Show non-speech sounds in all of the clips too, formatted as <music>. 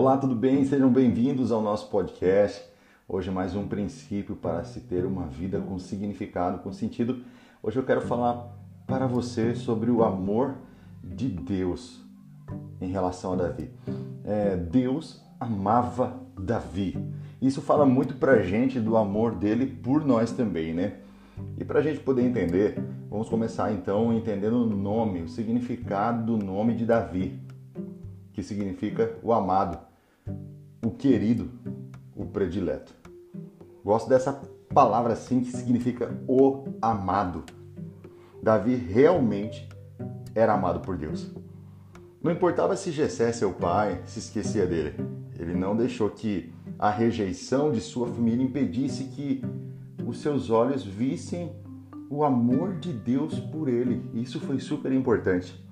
Olá, tudo bem? Sejam bem-vindos ao nosso podcast. Hoje mais um princípio para se ter uma vida com significado, com sentido. Hoje eu quero falar para você sobre o amor de Deus em relação a Davi. É, Deus amava Davi. Isso fala muito para gente do amor dele por nós também, né? E para a gente poder entender, vamos começar então entendendo o nome, o significado do nome de Davi, que significa o amado, o querido, o predileto. Gosto dessa palavra assim que significa o amado. Davi realmente era amado por Deus. Não importava se Jessé, seu pai, se esquecia dele. Ele não deixou que a rejeição de sua família impedisse que os seus olhos vissem o amor de Deus por ele. Isso foi super importante.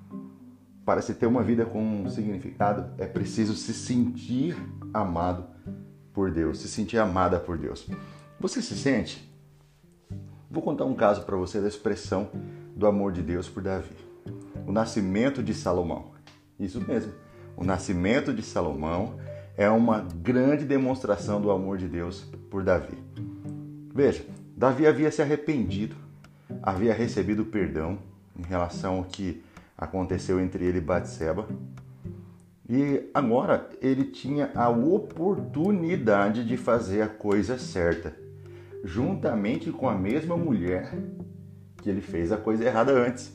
Para se ter uma vida com significado, é preciso se sentir amado por Deus, se sentir amada por Deus. Você se sente? Vou contar um caso para você da expressão do amor de Deus por Davi. O nascimento de Salomão. Isso mesmo. O nascimento de Salomão é uma grande demonstração do amor de Deus por Davi. Veja, Davi havia se arrependido, havia recebido perdão em relação ao que aconteceu entre ele e Batseba. E agora ele tinha a oportunidade de fazer a coisa certa, juntamente com a mesma mulher que ele fez a coisa errada antes.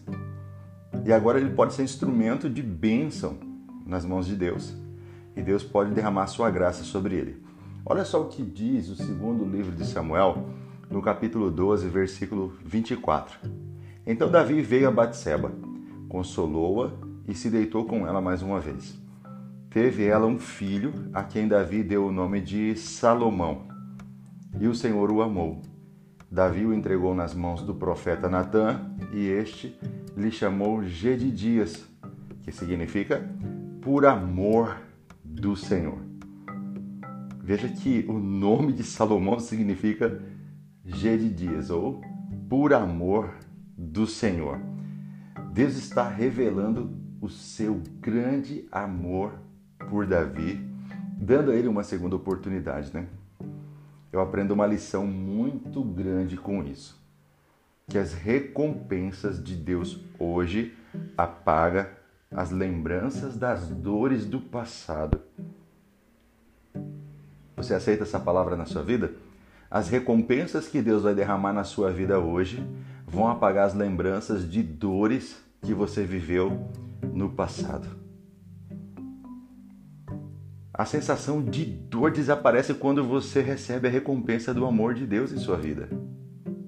E agora ele pode ser instrumento de bênção nas mãos de Deus. E Deus pode derramar sua graça sobre ele. Olha só o que diz o segundo livro de Samuel, no capítulo 12, versículo 24. Então Davi veio a Batseba, consolou-a e se deitou com ela mais uma vez. Teve ela um filho, a quem Davi deu o nome de Salomão. E o Senhor o amou. Davi o entregou nas mãos do profeta Natã, e este lhe chamou Gedidias, que significa por amor do Senhor. Veja que o nome de Salomão significa Gedidias, ou por amor do Senhor. Deus está revelando o seu grande amor por Davi, dando a ele uma segunda oportunidade, né? Eu aprendo uma lição muito grande com isso. Que as recompensas de Deus hoje apaga as lembranças das dores do passado. Você aceita essa palavra na sua vida? As recompensas que Deus vai derramar na sua vida hoje vão apagar as lembranças de dores que você viveu no passado. A sensação de dor desaparece quando você recebe a recompensa do amor de Deus em sua vida.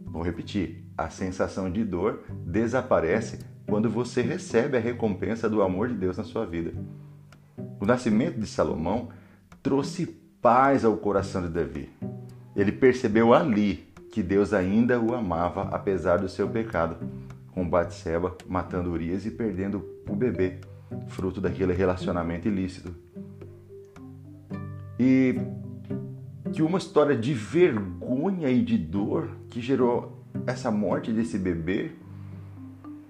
Vou repetir: a sensação de dor desaparece quando você recebe a recompensa do amor de Deus na sua vida. O nascimento de Salomão trouxe paz ao coração de Davi. Ele percebeu ali que Deus ainda o amava apesar do seu pecado, com Batseba matando Urias e perdendo o bebê, fruto daquele relacionamento ilícito. E que uma história de vergonha e de dor que gerou essa morte desse bebê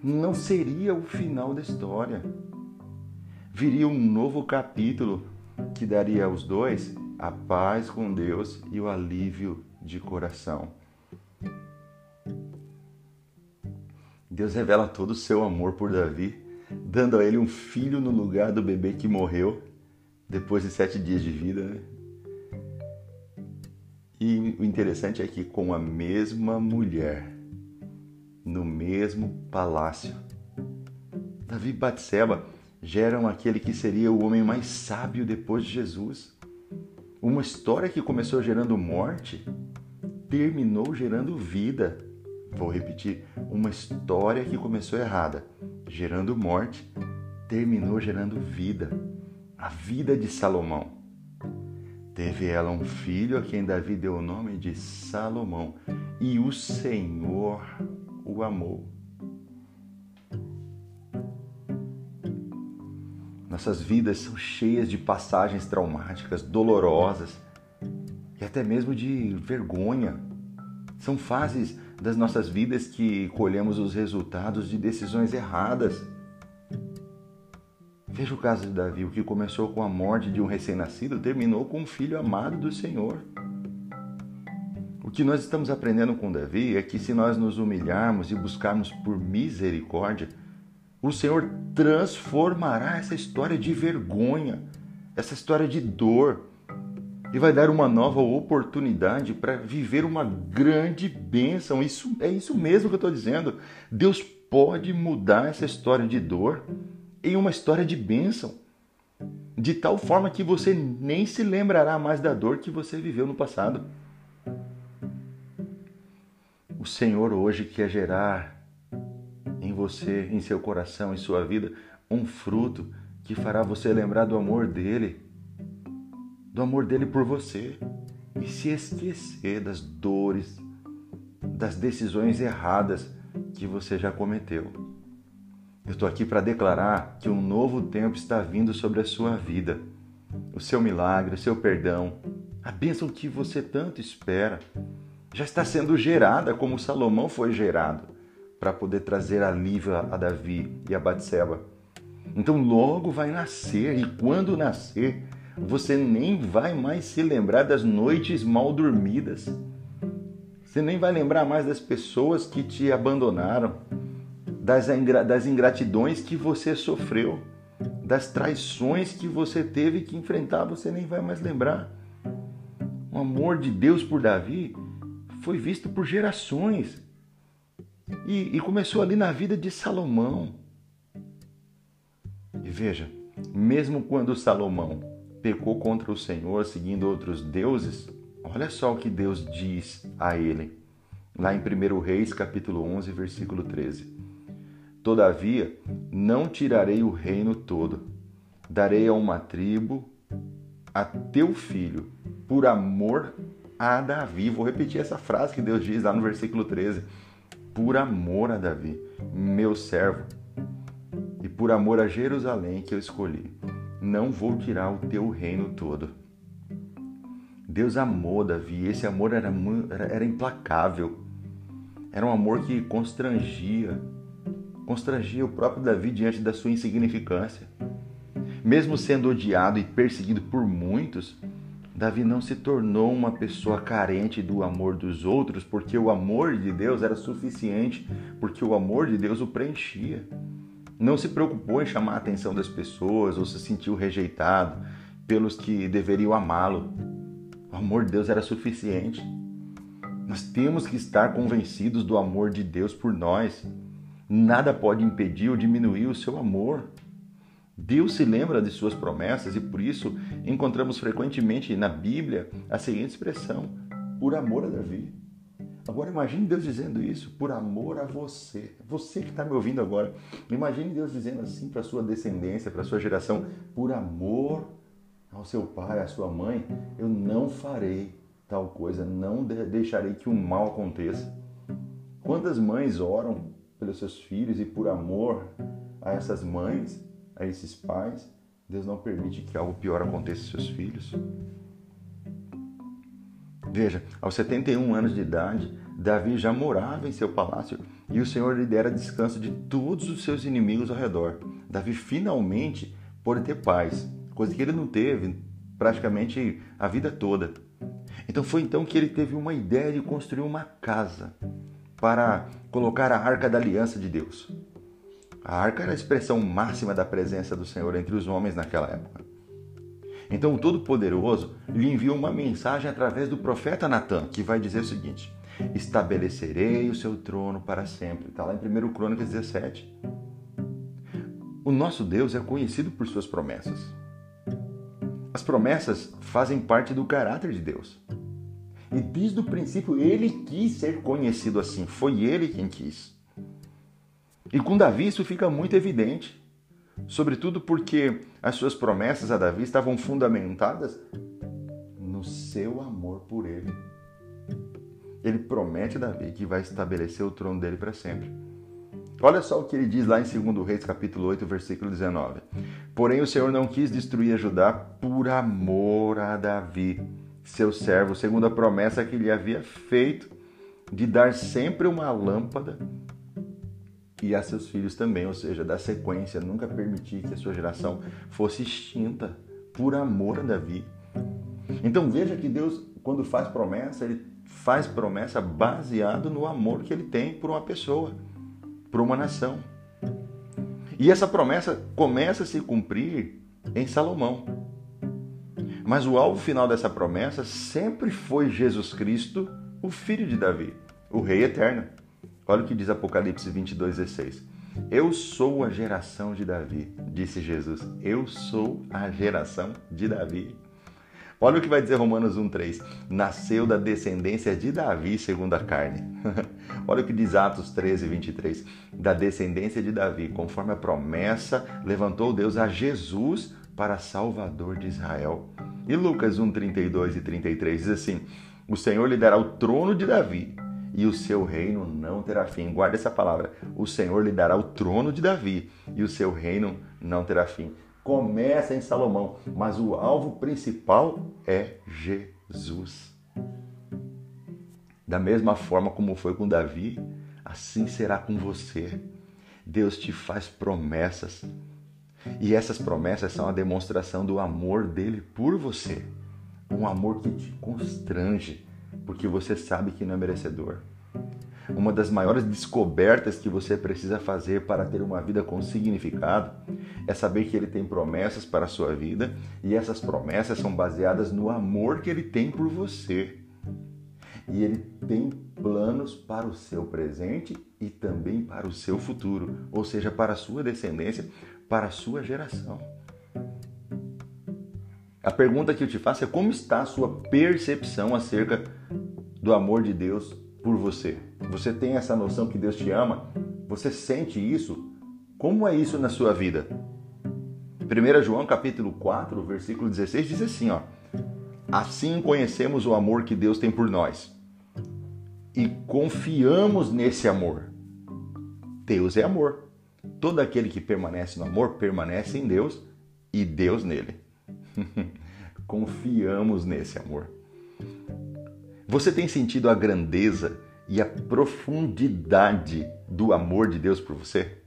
não seria o final da história. Viria um novo capítulo que daria aos dois a paz com Deus e o alívio de coração. Deus revela todo o seu amor por Davi, dando a ele um filho no lugar do bebê que morreu depois de sete dias de vida. Né? E o interessante é que com a mesma mulher no mesmo palácio. Davi e Batseba geram aquele que seria o homem mais sábio depois de Jesus. Uma história que começou gerando morte, terminou gerando vida. Vou repetir, uma história que começou errada, gerando morte, terminou gerando vida. A vida de Salomão. Teve ela um filho a quem Davi deu o nome de Salomão, e o Senhor o amou. Nossas vidas são cheias de passagens traumáticas, dolorosas e até mesmo de vergonha. São fases das nossas vidas que colhemos os resultados de decisões erradas. Veja o caso de Davi, o que começou com a morte de um recém-nascido terminou com um filho amado do Senhor. O que nós estamos aprendendo com Davi é que se nós nos humilharmos e buscarmos por misericórdia, o Senhor transformará essa história de vergonha, essa história de dor, e vai dar uma nova oportunidade para viver uma grande bênção. Isso é isso mesmo que eu estou dizendo. Deus pode mudar essa história de dor em uma história de bênção, de tal forma que você nem se lembrará mais da dor que você viveu no passado. O Senhor hoje quer gerar em você, em seu coração, em sua vida, um fruto que fará você lembrar do amor dele do amor dele por você e se esquecer das dores, das decisões erradas que você já cometeu. Eu estou aqui para declarar que um novo tempo está vindo sobre a sua vida. O seu milagre, o seu perdão, a bênção que você tanto espera, já está sendo gerada como Salomão foi gerado para poder trazer alívio a Davi e a Batseba. Então logo vai nascer e quando nascer, você nem vai mais se lembrar das noites mal dormidas. Você nem vai lembrar mais das pessoas que te abandonaram, das, das ingratidões que você sofreu, das traições que você teve que enfrentar, você nem vai mais lembrar. O amor de Deus por Davi foi visto por gerações e, e começou ali na vida de Salomão. E veja, mesmo quando Salomão pecou contra o Senhor seguindo outros deuses, olha só o que Deus diz a ele, lá em 1 Reis, capítulo 11, versículo 13. Todavia, não tirarei o reino todo, darei a uma tribo a teu filho, por amor a Davi. Vou repetir essa frase que Deus diz lá no versículo 13. Por amor a Davi, meu servo, e por amor a Jerusalém que eu escolhi não vou tirar o teu reino todo. Deus amou Davi, esse amor era, era implacável. Era um amor que constrangia, constrangia o próprio Davi diante da sua insignificância. Mesmo sendo odiado e perseguido por muitos, Davi não se tornou uma pessoa carente do amor dos outros, porque o amor de Deus era suficiente, porque o amor de Deus o preenchia não se preocupou em chamar a atenção das pessoas ou se sentiu rejeitado pelos que deveriam amá-lo. O amor de Deus era suficiente. Nós temos que estar convencidos do amor de Deus por nós. Nada pode impedir ou diminuir o seu amor. Deus se lembra de suas promessas e por isso encontramos frequentemente na Bíblia a seguinte expressão: por amor a Davi. Agora imagine Deus dizendo isso por amor a você. Você que está me ouvindo agora. Imagine Deus dizendo assim para a sua descendência, para a sua geração, por amor ao seu pai, à sua mãe, eu não farei tal coisa, não deixarei que o mal aconteça. Quantas mães oram pelos seus filhos e por amor a essas mães, a esses pais, Deus não permite que algo pior aconteça aos seus filhos? Veja, aos 71 anos de idade, Davi já morava em seu palácio e o Senhor lhe dera descanso de todos os seus inimigos ao redor. Davi finalmente pôde ter paz, coisa que ele não teve praticamente a vida toda. Então foi então que ele teve uma ideia de construir uma casa para colocar a arca da aliança de Deus. A arca era a expressão máxima da presença do Senhor entre os homens naquela época. Então o Todo-Poderoso lhe enviou uma mensagem através do profeta Natan, que vai dizer o seguinte: Estabelecerei o seu trono para sempre. Está lá em 1 Crônicas 17. O nosso Deus é conhecido por suas promessas. As promessas fazem parte do caráter de Deus. E desde o princípio ele quis ser conhecido assim, foi ele quem quis. E com Davi isso fica muito evidente sobretudo porque as suas promessas a Davi estavam fundamentadas no seu amor por ele. Ele promete a Davi que vai estabelecer o trono dele para sempre. Olha só o que ele diz lá em 2 Reis, capítulo 8, versículo 19. Porém, o Senhor não quis destruir a Judá por amor a Davi, seu servo, segundo a promessa que lhe havia feito de dar sempre uma lâmpada a seus filhos também, ou seja, dar sequência, nunca permitir que a sua geração fosse extinta por amor a Davi. Então veja que Deus, quando faz promessa, ele faz promessa baseado no amor que ele tem por uma pessoa, por uma nação. E essa promessa começa a se cumprir em Salomão. Mas o alvo final dessa promessa sempre foi Jesus Cristo, o filho de Davi, o rei eterno. Olha o que diz Apocalipse 22, 16. Eu sou a geração de Davi, disse Jesus. Eu sou a geração de Davi. Olha o que vai dizer Romanos 1,3. Nasceu da descendência de Davi segundo a carne. <laughs> Olha o que diz Atos 13, 23. Da descendência de Davi, conforme a promessa, levantou Deus a Jesus para Salvador de Israel. E Lucas 1, 32 e 33 diz assim: O Senhor lhe dará o trono de Davi e o seu reino não terá fim. Guarda essa palavra. O Senhor lhe dará o trono de Davi e o seu reino não terá fim. Começa em Salomão, mas o alvo principal é Jesus. Da mesma forma como foi com Davi, assim será com você. Deus te faz promessas. E essas promessas são a demonstração do amor dele por você. Um amor que te constrange, porque você sabe que não é merecedor. Uma das maiores descobertas que você precisa fazer para ter uma vida com significado é saber que ele tem promessas para a sua vida e essas promessas são baseadas no amor que ele tem por você. E ele tem planos para o seu presente e também para o seu futuro, ou seja, para a sua descendência, para a sua geração. A pergunta que eu te faço é como está a sua percepção acerca do amor de Deus por você? Você tem essa noção que Deus te ama? Você sente isso? Como é isso na sua vida? 1 João capítulo 4, versículo 16 diz assim, ó: Assim conhecemos o amor que Deus tem por nós e confiamos nesse amor. Deus é amor. Todo aquele que permanece no amor permanece em Deus e Deus nele. <laughs> confiamos nesse amor. Você tem sentido a grandeza e a profundidade do amor de Deus por você?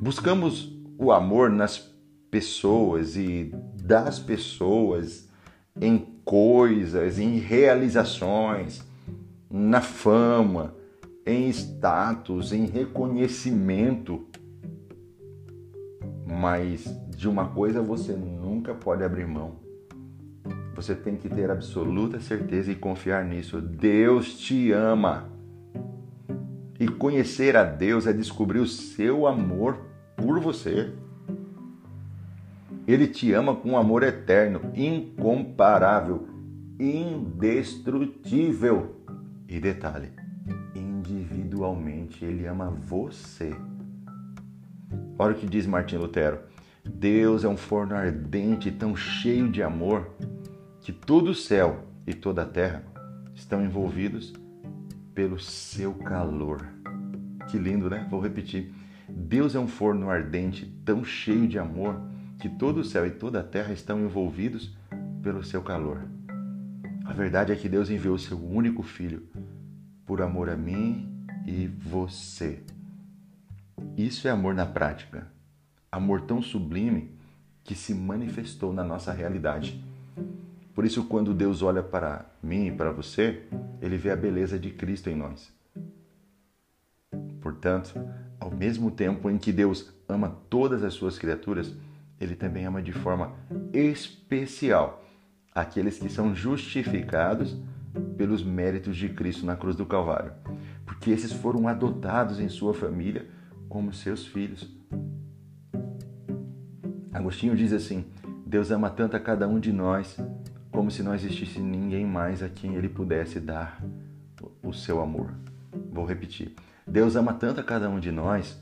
Buscamos o amor nas pessoas e das pessoas, em coisas, em realizações, na fama, em status, em reconhecimento. Mas de uma coisa você nunca pode abrir mão você tem que ter absoluta certeza e confiar nisso. Deus te ama. E conhecer a Deus é descobrir o seu amor por você. Ele te ama com um amor eterno, incomparável, indestrutível. E detalhe, individualmente, ele ama você. Olha o que diz Martim Lutero. Deus é um forno ardente, tão cheio de amor, que todo o céu e toda a terra estão envolvidos pelo seu calor. Que lindo, né? Vou repetir. Deus é um forno ardente, tão cheio de amor, que todo o céu e toda a terra estão envolvidos pelo seu calor. A verdade é que Deus enviou seu único filho por amor a mim e você. Isso é amor na prática. Amor tão sublime que se manifestou na nossa realidade. Por isso, quando Deus olha para mim e para você, ele vê a beleza de Cristo em nós. Portanto, ao mesmo tempo em que Deus ama todas as suas criaturas, ele também ama de forma especial aqueles que são justificados pelos méritos de Cristo na cruz do Calvário, porque esses foram adotados em sua família como seus filhos. Agostinho diz assim: Deus ama tanto a cada um de nós como se não existisse ninguém mais a quem ele pudesse dar o seu amor. Vou repetir. Deus ama tanto a cada um de nós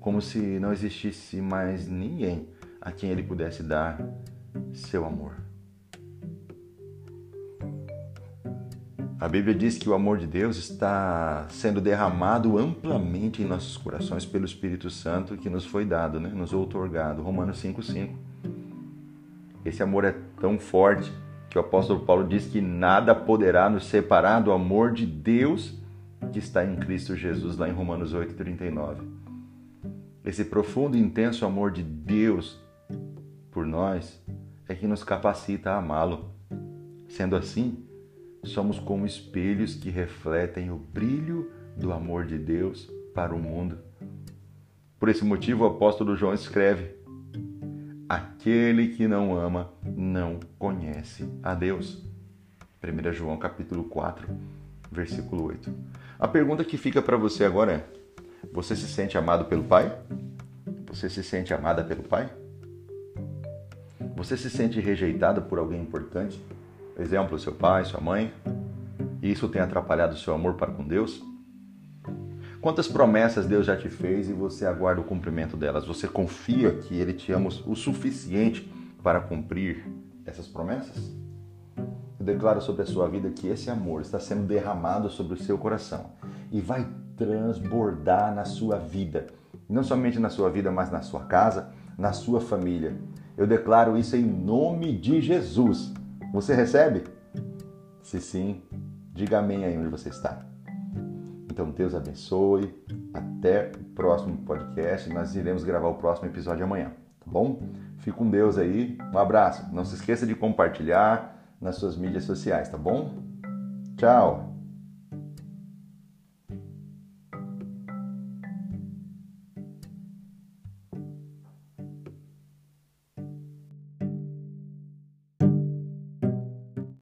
como se não existisse mais ninguém a quem ele pudesse dar seu amor. A Bíblia diz que o amor de Deus está sendo derramado amplamente em nossos corações pelo Espírito Santo que nos foi dado, né? nos outorgado. Romanos 5,5. Esse amor é tão forte que o apóstolo Paulo diz que nada poderá nos separar do amor de Deus que está em Cristo Jesus, lá em Romanos 8,39. Esse profundo e intenso amor de Deus por nós é que nos capacita a amá-lo. Sendo assim, somos como espelhos que refletem o brilho do amor de Deus para o mundo. Por esse motivo, o apóstolo João escreve: Aquele que não ama não conhece a Deus. 1 João capítulo 4, versículo 8. A pergunta que fica para você agora é: você se sente amado pelo Pai? Você se sente amada pelo Pai? Você se sente rejeitado por alguém importante? Exemplo, seu pai, sua mãe? E isso tem atrapalhado o seu amor para com Deus? Quantas promessas Deus já te fez e você aguarda o cumprimento delas? Você confia que Ele te ama o suficiente para cumprir essas promessas? Eu declaro sobre a sua vida que esse amor está sendo derramado sobre o seu coração e vai transbordar na sua vida. Não somente na sua vida, mas na sua casa, na sua família. Eu declaro isso em nome de Jesus. Você recebe? Se sim, diga amém aí onde você está. Então, Deus abençoe. Até o próximo podcast. Nós iremos gravar o próximo episódio amanhã, tá bom? Fique com Deus aí. Um abraço. Não se esqueça de compartilhar nas suas mídias sociais, tá bom? Tchau!